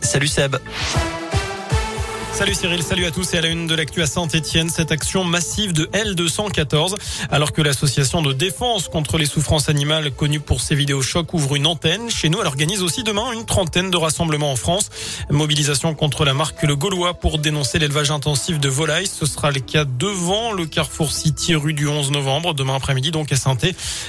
Salut Seb. Salut Cyril, salut à tous et à la une de l'actu à Saint-Etienne, cette action massive de L214, alors que l'association de défense contre les souffrances animales, connue pour ses vidéos chocs, ouvre une antenne. Chez nous, elle organise aussi demain une trentaine de rassemblements en France. Mobilisation contre la marque Le Gaulois pour dénoncer l'élevage intensif de volailles. Ce sera le cas devant le Carrefour City rue du 11 novembre, demain après-midi donc à saint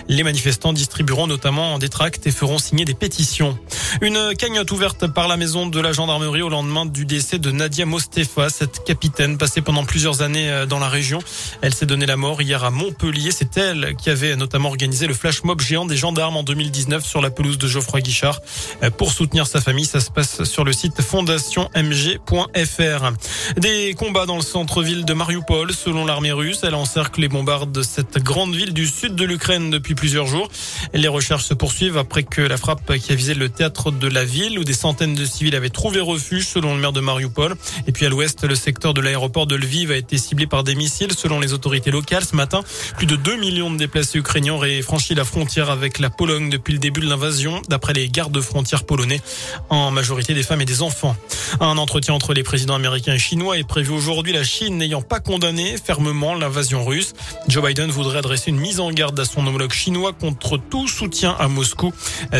Les manifestants distribueront notamment des tracts et feront signer des pétitions. Une cagnotte ouverte par la maison de la gendarmerie au lendemain du décès de Nadia Mostefa, cette capitaine passée pendant plusieurs années euh, dans la région. Elle s'est donné la mort hier à Montpellier. C'est elle qui avait notamment organisé le flash mob géant des gendarmes en 2019 sur la pelouse de Geoffroy Guichard. Euh, pour soutenir sa famille, ça se passe sur le site fondationmg.fr. Des combats dans le centre-ville de Mariupol, selon l'armée russe. Elle encercle et bombarde cette grande ville du sud de l'Ukraine depuis plusieurs jours. Les recherches se poursuivent après que la frappe qui a visé le théâtre de la ville où des centaines de civils avaient trouvé refuge selon le maire de Mariupol. À l'ouest, le secteur de l'aéroport de Lviv a été ciblé par des missiles selon les autorités locales. Ce matin, plus de 2 millions de déplacés ukrainiens auraient franchi la frontière avec la Pologne depuis le début de l'invasion, d'après les gardes frontières polonais, en majorité des femmes et des enfants. Un entretien entre les présidents américains et chinois est prévu aujourd'hui, la Chine n'ayant pas condamné fermement l'invasion russe. Joe Biden voudrait adresser une mise en garde à son homologue chinois contre tout soutien à Moscou.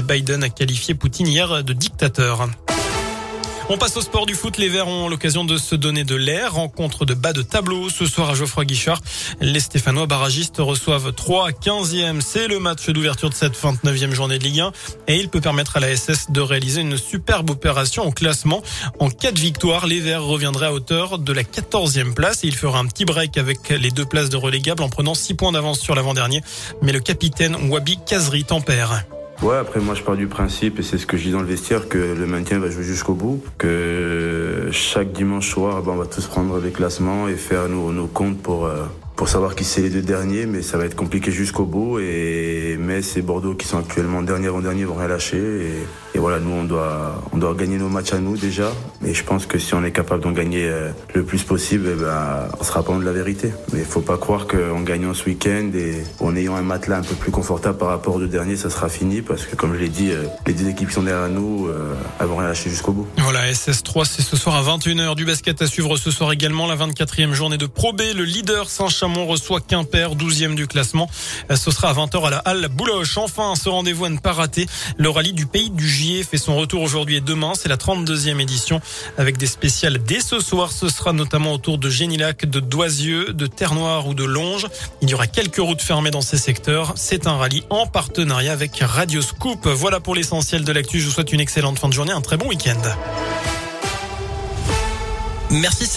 Biden a qualifié Poutine hier de dictateur. On passe au sport du foot. Les Verts ont l'occasion de se donner de l'air. Rencontre de bas de tableau ce soir à Geoffroy Guichard. Les Stéphanois barragistes reçoivent 3 15e. C'est le match d'ouverture de cette 29e journée de Ligue 1 et il peut permettre à la SS de réaliser une superbe opération au classement. En cas de victoire, les Verts reviendraient à hauteur de la 14e place et il fera un petit break avec les deux places de relégable en prenant 6 points d'avance sur l'avant-dernier. Mais le capitaine Wabi Kazri tempère. Ouais, après moi je pars du principe, et c'est ce que je dis dans le vestiaire, que le maintien va jouer jusqu'au bout, que chaque dimanche soir, ben, on va tous prendre des classements et faire nos, nos comptes pour, euh, pour savoir qui c'est les deux derniers, mais ça va être compliqué jusqu'au bout. Et Metz et Bordeaux, qui sont actuellement dernier en dernier, vont rien lâcher. Et, et, voilà, nous, on doit, on doit gagner nos matchs à nous déjà. Et je pense que si on est capable d'en gagner euh, le plus possible, eh ben, on sera pas de la vérité. Mais il faut pas croire qu'en gagnant ce week-end et en ayant un matelas un peu plus confortable par rapport aux deux derniers, ça sera fini. Parce que, comme je l'ai dit, euh, les deux équipes qui sont derrière nous, euh, elles vont rien lâcher jusqu'au bout. Voilà, SS3, c'est ce soir à 21h. Du basket à suivre ce soir également, la 24e journée de Pro B. Le leader Saint-Chamond Clermont reçoit Quimper, 12e du classement. Ce sera à 20h à la Halle Bouloche. Enfin, ce rendez-vous à ne pas rater. Le rallye du pays du Gier fait son retour aujourd'hui et demain. C'est la 32e édition avec des spéciales dès ce soir. Ce sera notamment autour de Génilac, de Doisieux, de Terre-Noire ou de Longe. Il y aura quelques routes fermées dans ces secteurs. C'est un rallye en partenariat avec Radio Scoop. Voilà pour l'essentiel de l'actu. Je vous souhaite une excellente fin de journée, un très bon week-end. Merci.